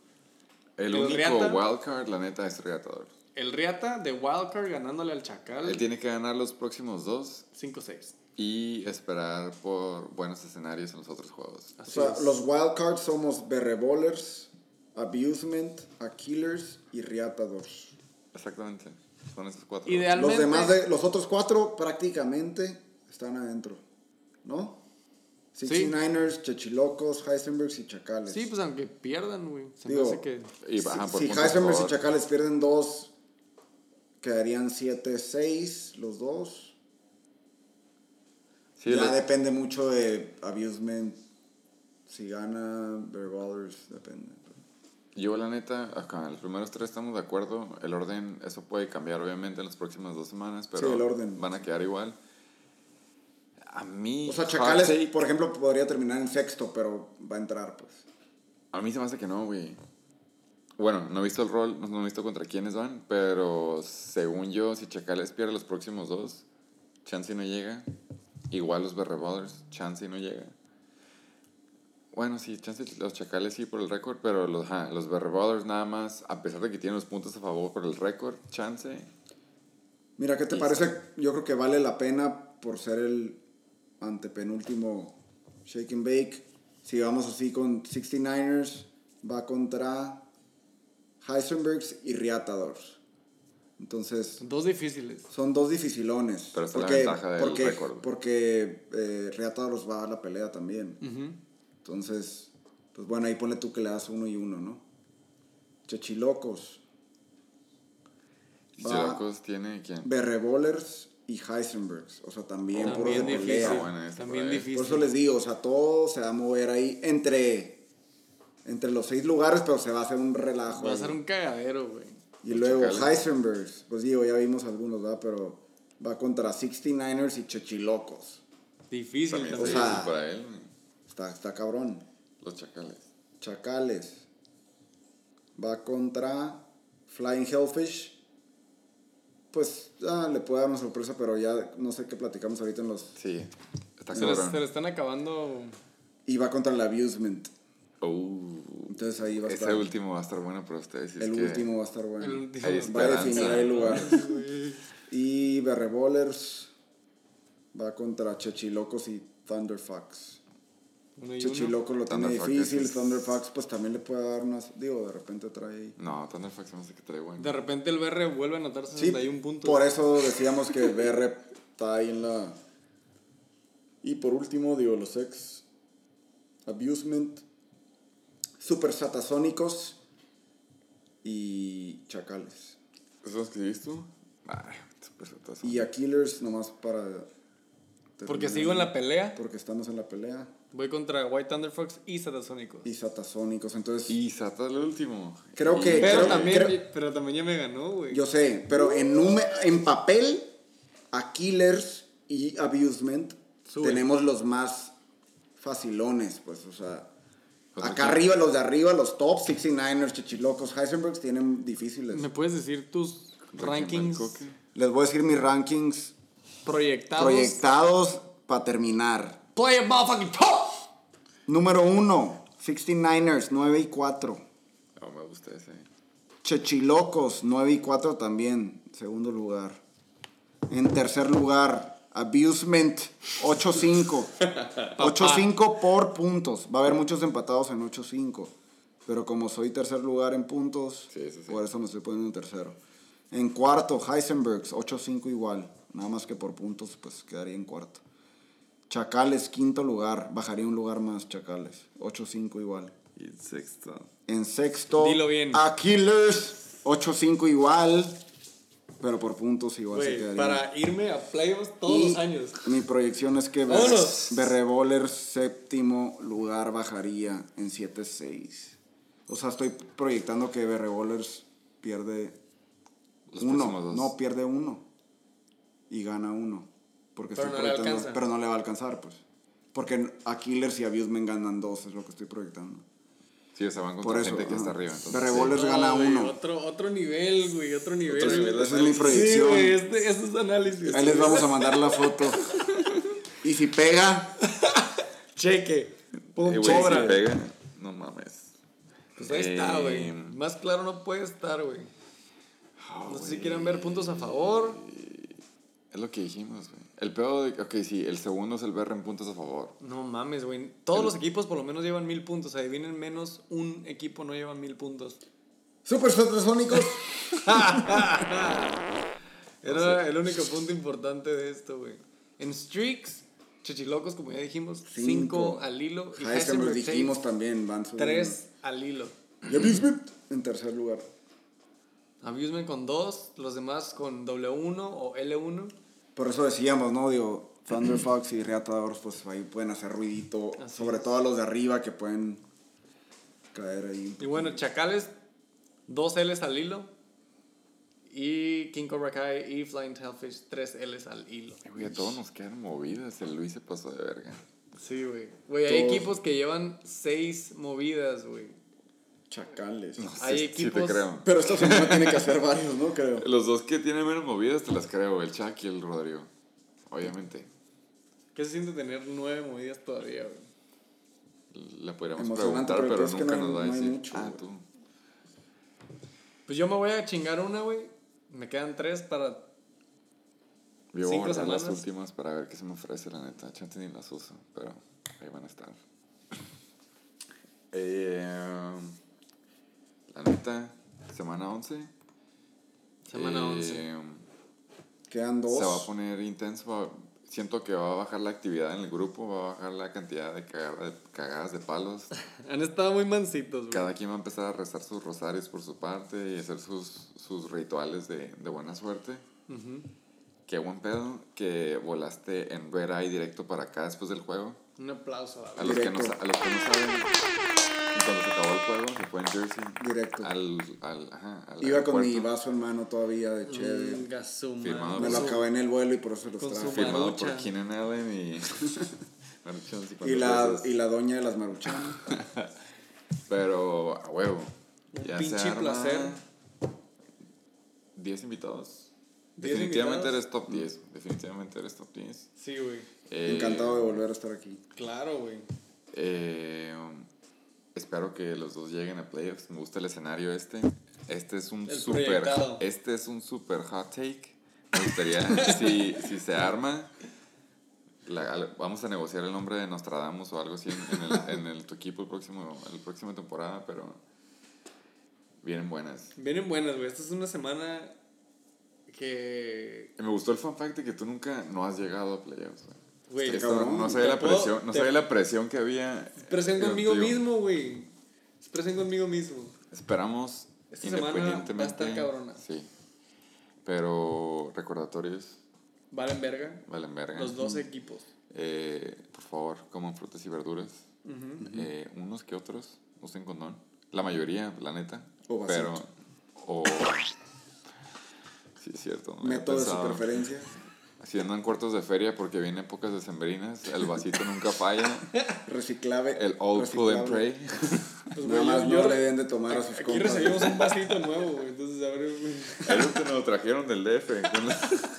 El El único Riata. wildcard, la neta, es Reatador. El Riata de Wildcard ganándole al Chacal Él tiene que ganar los próximos dos 5-6. y esperar por buenos escenarios en los otros juegos. O Así sea, es. los wildcards somos Berrebolers, Abusement, Killers y Riatadors. Exactamente. Son esos cuatro. Idealmente. Los demás, de, los otros cuatro prácticamente están adentro, ¿no? 69ers, Chechilocos, Heisenbergs y Chacales. Sí, pues aunque pierdan, güey. Se Digo, me hace que. Y bajan por si Heisenbergs y Chacales pierden dos, quedarían 7-6 los dos. Sí, ya lo- depende mucho de Abusement. Si gana Bear depende. Yo, la neta, acá los primeros tres estamos de acuerdo. El orden, eso puede cambiar obviamente en las próximas dos semanas, pero Sí, el orden. van a quedar igual. A mí, O sea, Chacales, take, por ejemplo, podría terminar en sexto, pero va a entrar, pues. a mí se me hace que no, güey. Bueno, no he visto el rol, no, he visto contra quiénes van, pero según yo, si Chacales pierde los próximos dos, Chansey no llega. Igual los Berre Brothers, Chansey no llega. Bueno, sí, Chansey, los Chacales sí por el récord, pero los, ajá, los nada más, a pesar de que tienen los puntos a favor por el récord, Chansey. Mira, ¿qué te Y- parece? Yo creo que vale la pena por ser el antepenúltimo Shake and Bake. Si vamos así con 69ers, va contra Heisenbergs y Riatadors. Entonces, Dos difíciles. son dos dificilones. Pero está la porque, ventaja del porque, récord. Porque eh, Riatadors va a la pelea también. Entonces, pues bueno, ahí ponle tú que le das uno y uno, ¿no? Chechilocos. Chilacos tiene quién? Berrebolers y Heisenbergs. O sea, también de difícil. pelea. Ah, bueno, ese También por difícil. Por eso les digo, o sea, todo se va a mover ahí entre, entre los seis lugares, pero se va a hacer un relajo. Va a ser un cagadero, güey. Y luego Chacales. Heisenbergs, pues digo, ya vimos algunos, ¿verdad? Pero va contra 69ers y Chechilocos. Difícil También también. o está sea- difícil para él. Está, está cabrón. Los Chacales. Chacales. Va contra Flying Hellfish. Pues ah, le puede dar una sorpresa, pero ya no sé qué platicamos ahorita en los... Sí, está se, les, se le están acabando. Y va contra el Abusement. Uh, Entonces ahí va a ese estar... último va a estar bueno para ustedes. si es el que- último va a estar bueno. El Va a definir el lugar. Y Berrebolers va contra Chechilocos y Thunderfox. Uno y uno. Chechilocos lo tiene difícil, es- Thunderfox pues también le puede dar unas... Digo, de repente trae... No, Thunderfox se me hace que trae bueno. De repente el BR vuelve a anotar Sí, 61 puntos. por eso decíamos que BR está ahí en la... Y por último, digo, los ex Abusement, Super Satasónicos y Chacales. ¿Esos que viste tú? Ay, súper satazo. Y a Killers nomás para... Porque sigo en la pelea. Porque estamos en la pelea. Voy contra White Thunder Fox y Satasónicos. Y Satasónicos, entonces... Y Sata el último. Creo que- Pero creo- también, creo- pero también ya me ganó, güey. Yo sé, pero en, nume- en papel, a Killers y Abusement Sube. tenemos los más facilones, pues, o sea... Pues acá aquí- arriba, los de arriba, los top, 69ers, Chichilocos, Heisenbergs tienen difíciles. ¿Me puedes decir tus rankings. Les voy a decir mis rankings proyectados? proyectados para terminar. Play a motherfucking top. Número 1, 69ers, 9 y 4. No, me gusta ese. Chechilocos, 9 y 4 también, segundo lugar. En tercer lugar, Abusement, 8-5. 8-5 por puntos. Va a haber muchos empatados en 8-5. Pero como soy tercer lugar en puntos, Sí, sí, sí. por eso me estoy poniendo en tercero. En cuarto, Heisenbergs, 8-5 igual. Nada más que por puntos, pues quedaría en cuarto. Chacales, quinto lugar. Bajaría un lugar más, Chacales. 8-5 igual. Y el sexto. En sexto, Dilo bien. Aquilers, 8-5 igual, pero por puntos igual se quedaría. para irme a playoffs todos Y los años. Mi proyección es que. Berrevoler séptimo lugar bajaría en 7-6. O sea, estoy proyectando que Berrevolers pierde Los uno. No, pierde uno. Y gana uno. Porque Pero estoy no le proyectando- alcanza. Pero no le va a alcanzar, pues. Porque Aquilers y Abusement ganan dos, es lo que estoy proyectando. Sí, o sea, van Por contra eso. gente que ajá. está arriba. Entonces, Berrevolers No, gana güey, uno. Otro, otro nivel, güey, otro nivel. Otro nivel de Esa es mi. Sí, proyección. güey, este, este es análisis. Ahí les vamos a mandar la foto. Y si pega, Cheque. Pum, Eh, güey, si pega, no mames. Pues ahí está, güey. Eh, Más claro no puede estar, güey. No sé si quieran ver puntos a favor. Es lo que dijimos, güey. El peor de. Ok, sí, el segundo es el BR en puntos a favor. No mames, güey. Todos los equipos por lo menos llevan mil puntos. Adivinen menos un equipo no lleva mil puntos. Super Satasónicos. Era el único punto importante de esto, güey. En streaks, Chechilocos, como ya dijimos, Cinco. 5 al hilo. Y Heisenberg Heisenberg dijimos seis, también, van subiendo. tres al hilo. Y Abusement en tercer lugar. Abusement con 2, los demás con W1 o L1. Por eso decíamos, ¿no? Digo, Thunder Fox y Reatadores, pues ahí pueden hacer ruidito. Así sobre es. todo a los de arriba que pueden caer ahí. Y bueno, Chacales, dos L's al hilo. Y King Cobra Kai y Flying Hellfish, tres L's al hilo. Güey, a todos nos quedan movidas. El Luis se pasó de verga. Sí, güey. Güey, hay equipos que llevan seis movidas, güey. Chacales. Hay Sí- sí te equipos- creo. Pero esta semana tiene que hacer varios, ¿no? Creo. Los dos que tienen menos movidas te las creo, el Chuck y el Rodrigo. Obviamente. ¿Qué se siente tener nueve movidas todavía, güey? Le podríamos preguntar, pero nunca no nos va a no decir. mucho, ah, tú. Pues yo me voy a chingar una, güey. Me quedan tres para. Yo voy a Cinco guardar las últimas para ver qué se me ofrece, la neta. Chance ni las uso, pero ahí van a estar. Eh, la neta, semana 11. Semana eh, 11. Quedan dos. Se va a poner intenso. siento que va a bajar la actividad en el grupo, va a bajar la cantidad de, de cagadas de palos. Han estado muy mansitos, güey. Cada quien va a empezar a rezar sus rosarios por su parte y hacer sus, sus rituales de, de buena suerte. Ujú. Qué buen pedo que volaste en Red Eye directo para acá después del juego. Un aplauso a A los, que no, a los que no saben, cuando se acabó el juego, se fue en Jersey. Directo. Al, al, ajá, al Iba con mi vaso en mano todavía de chévere. Venga, su Firmado. Me lo su- acabé en el vuelo y por eso los con su traje. Firmado Marucha. por Keenan Allen y... Maruchan, sí, Y cuando la, y la doña de las maruchanas. Pero, a huevo. Un Ya pinche placer. 10 invitados. 10 Definitivamente invitados. eres top 10. Definitivamente eres top 10. Sí, güey. Eh, Encantado de volver a estar aquí. Claro, güey. Eh, um, espero que los dos lleguen a playoffs. Me gusta el escenario este. Este es un El super proyectado. este es un super hot take. Me gustaría si, si se arma la- vamos a negociar el nombre de Nostradamus o algo así en, en el, en el- tu equipo el próximo el próxima temporada, pero vienen buenas. Vienen buenas, güey. Esta es una semana que. Me gustó el fun fact de que tú nunca no has llegado a playoffs. güey. Güey, cabrón. no sabía la puedo- presión, no te- sabía la presión que había. Presión conmigo contigo. mismo, güey. Es presión conmigo mismo. Esperamos Esta independientemente. va a estar cabrona. Sí. Pero recordatorios Valen verga. valen verga. Los dos equipos. Eh, por favor, coman frutas y verduras. Eh, unos que otros usen condón. La mayoría, la neta. O pero. O. Sí, es cierto. no Método de su preferencia. Si andan cortos de feria porque vienen épocas decembrinas, el vasito nunca falla. Reciclable. El Old Pull and. Pray. Pues, Nada güey, más yo- no le deben de tomar a sus Aquí compas. recibimos un vasito nuevo, güey. Entonces, a ver, güey. El último lo trajeron del DF con,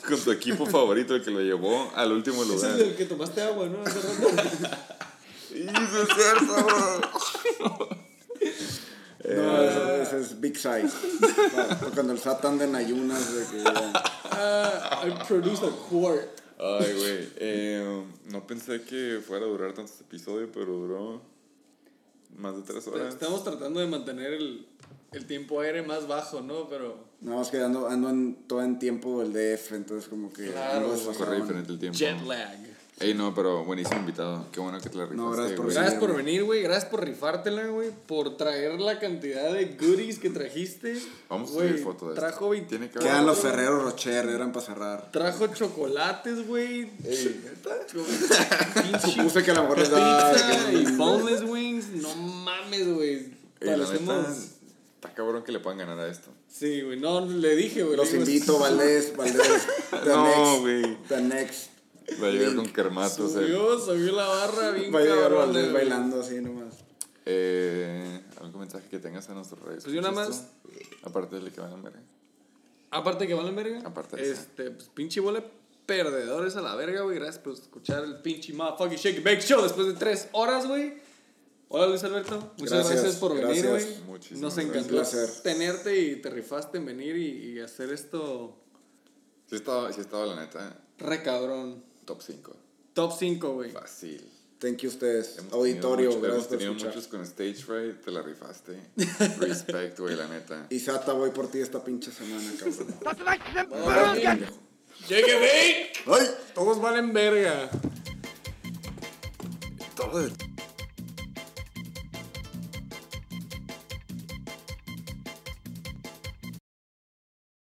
con tu equipo favorito, el que lo llevó al último Ese lugar. es el que tomaste agua, ¿no? Hace rato. ¡Y eso es cierto! No, ese, ese es Big Size. Claro, Cuando el SAT anda en ayunas de que Ah, I produced a quart. Ay, güey. eh, no pensé que fuera a durar tanto este episodio, pero duró más de tres horas. Estamos tratando de mantener el, el tiempo aire más bajo, ¿no? Pero. Nada más que ando, ando en, todo en tiempo del DF, entonces como que... Claro. Corre diferente el tiempo. Jet lag. Ey, no, pero buenísimo invitado. Qué bueno que te la rifaste, No, gracias por güey. Gracias por güey. venir, güey. Gracias por rifártela, güey. Por traer la cantidad de goodies que trajiste. Vamos a Güey, subir foto de esto. Trajo 20 Tiene que Quedan haber- los Ferreros Rocher, eran para cerrar. Trajo chocolates, güey. Pinche Supuse que a lo mejor les da... pizza y boneless wings. No mames, güey. Ey, la neta, Parecemos. está cabrón que le puedan ganar a esto. Sí, güey. No, le dije, güey. Los le digo, invito, Valdés, Valdés. The No, next, güey. The next. Va a llegar con kermatos. eh. Subió, subió la barra bien Va a llegar Valdés bailando así nomás. Eh, ¿Algún mensaje que tengas a nuestros redes? Pues yo nada más- Aparte del que van a ver. Aparte que valen verga. Aparte de. Este, pues pinche bola de perdedores a la verga, güey. Gracias por escuchar el pinche motherfucking Shake and Bake Show después de tres horas, güey. Hola Luis Alberto, muchas gracias, Gracias, por venir, güey. Muchísimas Nos gracias. encantó tenerte y te rifaste en venir y, y hacer esto Sí estaba, sí estaba la neta, re cabrón. Top 5. Top 5, güey. Fácil. Thank you ustedes. Hemos Auditorio, mucho- gracias Hemos por tenido escuchar. muchos con Stage Fright, te la rifaste. Respect, güey, la neta. Y Sata, voy por ti esta pinche semana, cabrón. And Bake. ¡Ay! Todos valen verga. Todo el